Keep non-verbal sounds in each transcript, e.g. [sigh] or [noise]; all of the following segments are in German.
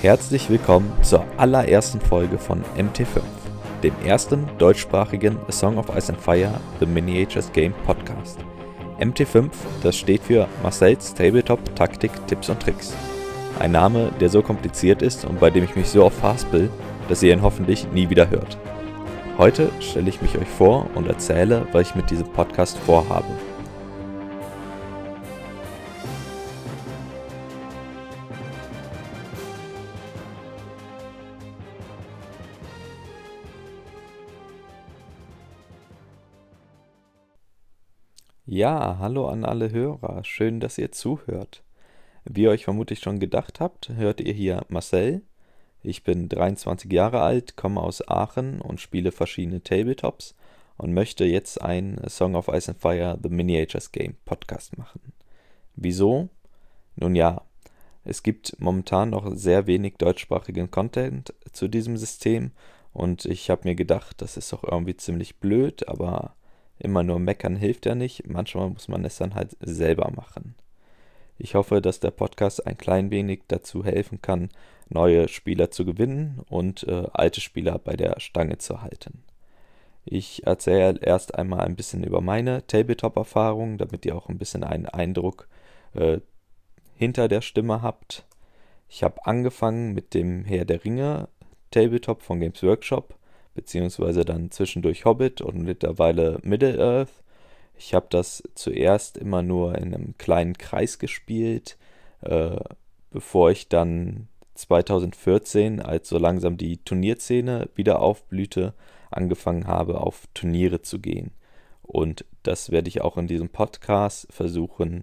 Herzlich willkommen zur allerersten Folge von MT5, dem ersten deutschsprachigen A Song of Ice and Fire The Miniatures Game Podcast. MT5, das steht für Marcells Tabletop Taktik, Tipps und Tricks. Ein Name, der so kompliziert ist und bei dem ich mich so oft verhaspel, dass ihr ihn hoffentlich nie wieder hört. Heute stelle ich mich euch vor und erzähle, was ich mit diesem Podcast vorhabe. Ja, hallo an alle Hörer, schön, dass ihr zuhört. Wie ihr euch vermutlich schon gedacht habt, hört ihr hier Marcel. Ich bin 23 Jahre alt, komme aus Aachen und spiele verschiedene Tabletops und möchte jetzt ein Song of Ice and Fire The Miniatures Game Podcast machen. Wieso? Nun ja, es gibt momentan noch sehr wenig deutschsprachigen Content zu diesem System und ich habe mir gedacht, das ist doch irgendwie ziemlich blöd, aber Immer nur meckern hilft ja nicht, manchmal muss man es dann halt selber machen. Ich hoffe, dass der Podcast ein klein wenig dazu helfen kann, neue Spieler zu gewinnen und äh, alte Spieler bei der Stange zu halten. Ich erzähle erst einmal ein bisschen über meine Tabletop-Erfahrung, damit ihr auch ein bisschen einen Eindruck äh, hinter der Stimme habt. Ich habe angefangen mit dem Herr der Ringe Tabletop von Games Workshop beziehungsweise dann zwischendurch Hobbit und mittlerweile Middle-earth. Ich habe das zuerst immer nur in einem kleinen Kreis gespielt, äh, bevor ich dann 2014, als so langsam die Turnierszene wieder aufblühte, angefangen habe, auf Turniere zu gehen. Und das werde ich auch in diesem Podcast versuchen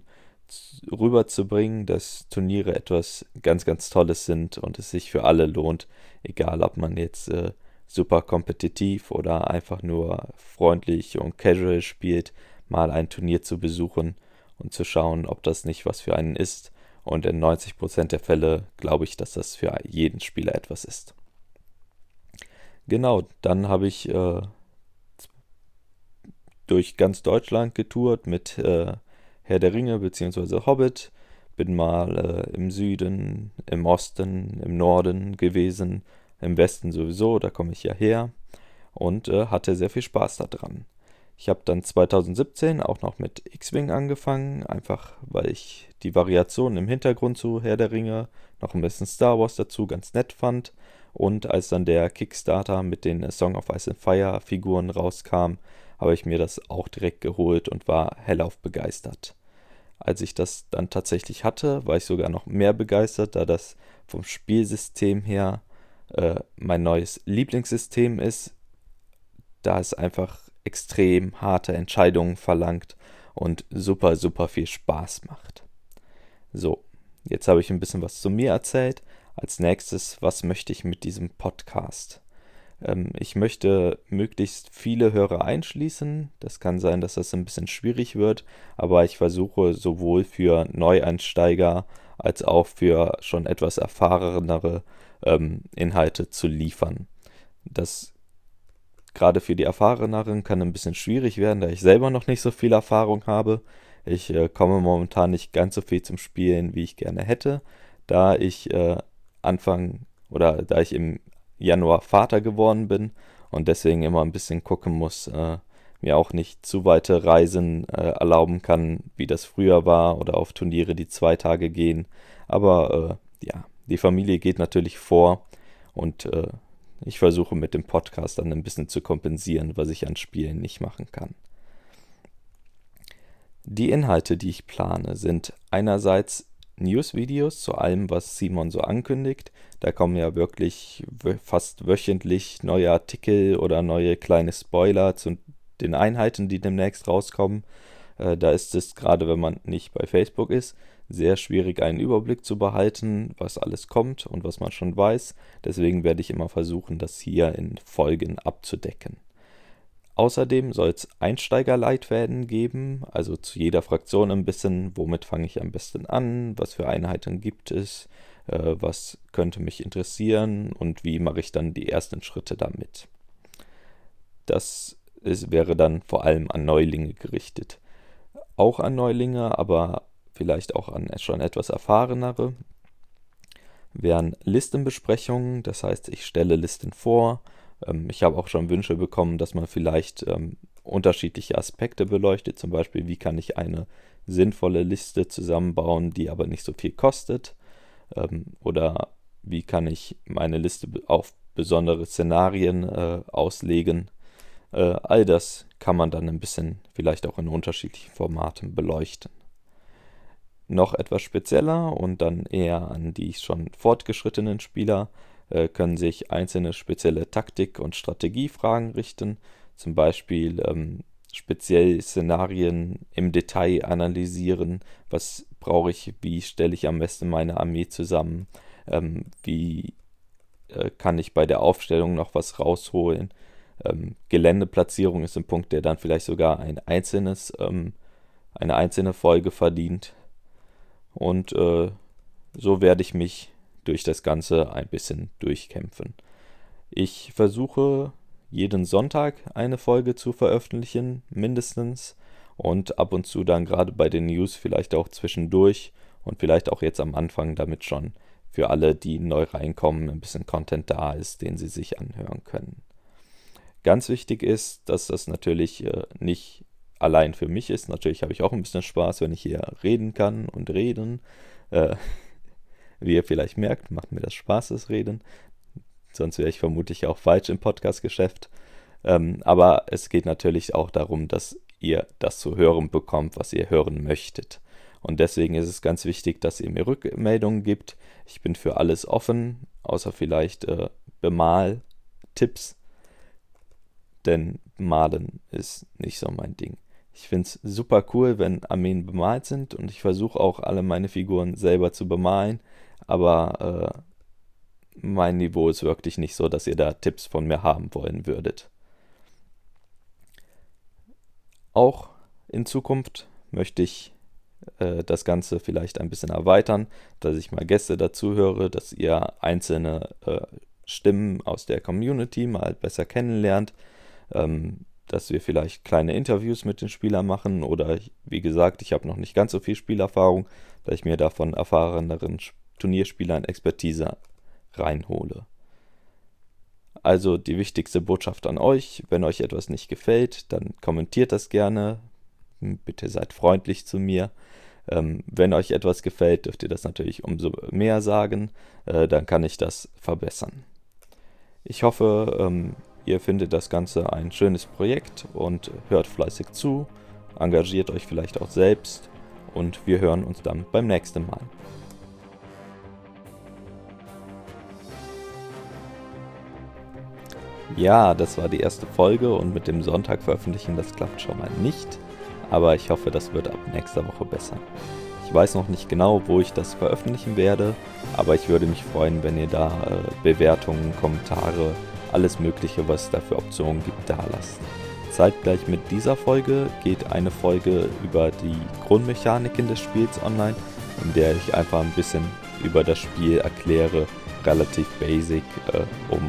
rüberzubringen, dass Turniere etwas ganz, ganz Tolles sind und es sich für alle lohnt, egal ob man jetzt äh, super kompetitiv oder einfach nur freundlich und casual spielt, mal ein Turnier zu besuchen und zu schauen, ob das nicht was für einen ist. Und in 90% der Fälle glaube ich, dass das für jeden Spieler etwas ist. Genau, dann habe ich äh, durch ganz Deutschland getourt mit äh, Herr der Ringe bzw. Hobbit. Bin mal äh, im Süden, im Osten, im Norden gewesen, im Westen sowieso, da komme ich ja her und äh, hatte sehr viel Spaß daran. Ich habe dann 2017 auch noch mit X-Wing angefangen, einfach weil ich die Variation im Hintergrund zu Herr der Ringe, noch ein bisschen Star Wars dazu ganz nett fand. Und als dann der Kickstarter mit den Song of Ice and Fire Figuren rauskam, habe ich mir das auch direkt geholt und war hellauf begeistert. Als ich das dann tatsächlich hatte, war ich sogar noch mehr begeistert, da das vom Spielsystem her äh, mein neues Lieblingssystem ist, da es einfach extrem harte Entscheidungen verlangt und super, super viel Spaß macht. So, jetzt habe ich ein bisschen was zu mir erzählt. Als nächstes, was möchte ich mit diesem Podcast? Ähm, ich möchte möglichst viele Hörer einschließen. Das kann sein, dass das ein bisschen schwierig wird, aber ich versuche sowohl für Neueinsteiger als auch für schon etwas erfahrenere ähm, Inhalte zu liefern. Das gerade für die Erfahreneren kann ein bisschen schwierig werden, da ich selber noch nicht so viel Erfahrung habe. Ich äh, komme momentan nicht ganz so viel zum Spielen, wie ich gerne hätte, da ich äh, Anfang oder da ich im Januar Vater geworden bin und deswegen immer ein bisschen gucken muss, äh, mir auch nicht zu weite Reisen äh, erlauben kann, wie das früher war oder auf Turniere, die zwei Tage gehen. Aber äh, ja, die Familie geht natürlich vor und äh, ich versuche mit dem Podcast dann ein bisschen zu kompensieren, was ich an Spielen nicht machen kann. Die Inhalte, die ich plane, sind einerseits News-Videos zu allem, was Simon so ankündigt. Da kommen ja wirklich fast wöchentlich neue Artikel oder neue kleine Spoiler zu den Einheiten, die demnächst rauskommen. Äh, da ist es gerade, wenn man nicht bei Facebook ist, sehr schwierig, einen Überblick zu behalten, was alles kommt und was man schon weiß. Deswegen werde ich immer versuchen, das hier in Folgen abzudecken. Außerdem soll es Einsteigerleitfäden geben, also zu jeder Fraktion ein bisschen, womit fange ich am besten an, was für Einheiten gibt es, äh, was könnte mich interessieren und wie mache ich dann die ersten Schritte damit. Das ist, wäre dann vor allem an Neulinge gerichtet. Auch an Neulinge, aber vielleicht auch an schon etwas erfahrenere. wären Listenbesprechungen, das heißt, ich stelle Listen vor. Ähm, ich habe auch schon Wünsche bekommen, dass man vielleicht ähm, unterschiedliche Aspekte beleuchtet, zum Beispiel, wie kann ich eine sinnvolle Liste zusammenbauen, die aber nicht so viel kostet, ähm, oder wie kann ich meine Liste auf besondere Szenarien äh, auslegen. Äh, all das kann man dann ein bisschen vielleicht auch in unterschiedlichen Formaten beleuchten. Noch etwas spezieller und dann eher an die schon fortgeschrittenen Spieler äh, können sich einzelne spezielle Taktik- und Strategiefragen richten, zum Beispiel ähm, speziell Szenarien im Detail analysieren, was brauche ich, wie stelle ich am besten meine Armee zusammen, ähm, wie äh, kann ich bei der Aufstellung noch was rausholen. Ähm, Geländeplatzierung ist ein Punkt, der dann vielleicht sogar ein einzelnes, ähm, eine einzelne Folge verdient. Und äh, so werde ich mich durch das Ganze ein bisschen durchkämpfen. Ich versuche jeden Sonntag eine Folge zu veröffentlichen, mindestens. Und ab und zu dann gerade bei den News vielleicht auch zwischendurch und vielleicht auch jetzt am Anfang, damit schon für alle, die neu reinkommen, ein bisschen Content da ist, den sie sich anhören können. Ganz wichtig ist, dass das natürlich äh, nicht allein für mich ist. Natürlich habe ich auch ein bisschen Spaß, wenn ich hier reden kann und reden. Äh, [laughs] wie ihr vielleicht merkt, macht mir das Spaß, das Reden. Sonst wäre ich vermutlich auch falsch im Podcast-Geschäft. Ähm, aber es geht natürlich auch darum, dass ihr das zu hören bekommt, was ihr hören möchtet. Und deswegen ist es ganz wichtig, dass ihr mir Rückmeldungen gibt. Ich bin für alles offen, außer vielleicht äh, Bemal-Tipps. Denn Malen ist nicht so mein Ding. Ich finde es super cool, wenn Armeen bemalt sind und ich versuche auch alle meine Figuren selber zu bemalen. Aber äh, mein Niveau ist wirklich nicht so, dass ihr da Tipps von mir haben wollen würdet. Auch in Zukunft möchte ich äh, das Ganze vielleicht ein bisschen erweitern, dass ich mal Gäste dazu höre, dass ihr einzelne äh, Stimmen aus der Community mal besser kennenlernt, ähm, dass wir vielleicht kleine Interviews mit den Spielern machen oder wie gesagt, ich habe noch nicht ganz so viel Spielerfahrung, da ich mir davon erfahreneren Turnierspielern Expertise reinhole. Also die wichtigste Botschaft an euch, wenn euch etwas nicht gefällt, dann kommentiert das gerne. Bitte seid freundlich zu mir. Ähm, wenn euch etwas gefällt, dürft ihr das natürlich umso mehr sagen. Äh, dann kann ich das verbessern. Ich hoffe, ähm, ihr findet das Ganze ein schönes Projekt und hört fleißig zu. Engagiert euch vielleicht auch selbst und wir hören uns dann beim nächsten Mal. Ja, das war die erste Folge und mit dem Sonntag veröffentlichen, das klappt schon mal nicht. Aber ich hoffe, das wird ab nächster Woche besser. Ich weiß noch nicht genau, wo ich das veröffentlichen werde, aber ich würde mich freuen, wenn ihr da äh, Bewertungen, Kommentare, alles Mögliche, was es da für Optionen gibt, da lasst. Zeitgleich mit dieser Folge geht eine Folge über die Grundmechaniken des Spiels online, in der ich einfach ein bisschen über das Spiel erkläre, relativ basic, äh, um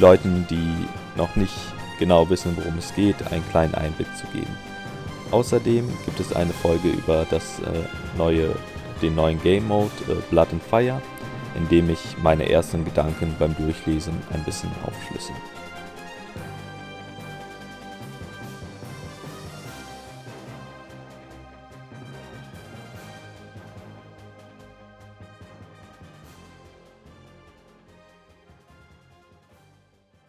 Leuten, die noch nicht genau wissen, worum es geht, einen kleinen Einblick zu geben. Außerdem gibt es eine Folge über das äh, neue, den neuen Game Mode äh, Blood and Fire, in dem ich meine ersten Gedanken beim Durchlesen ein bisschen aufschlüssel.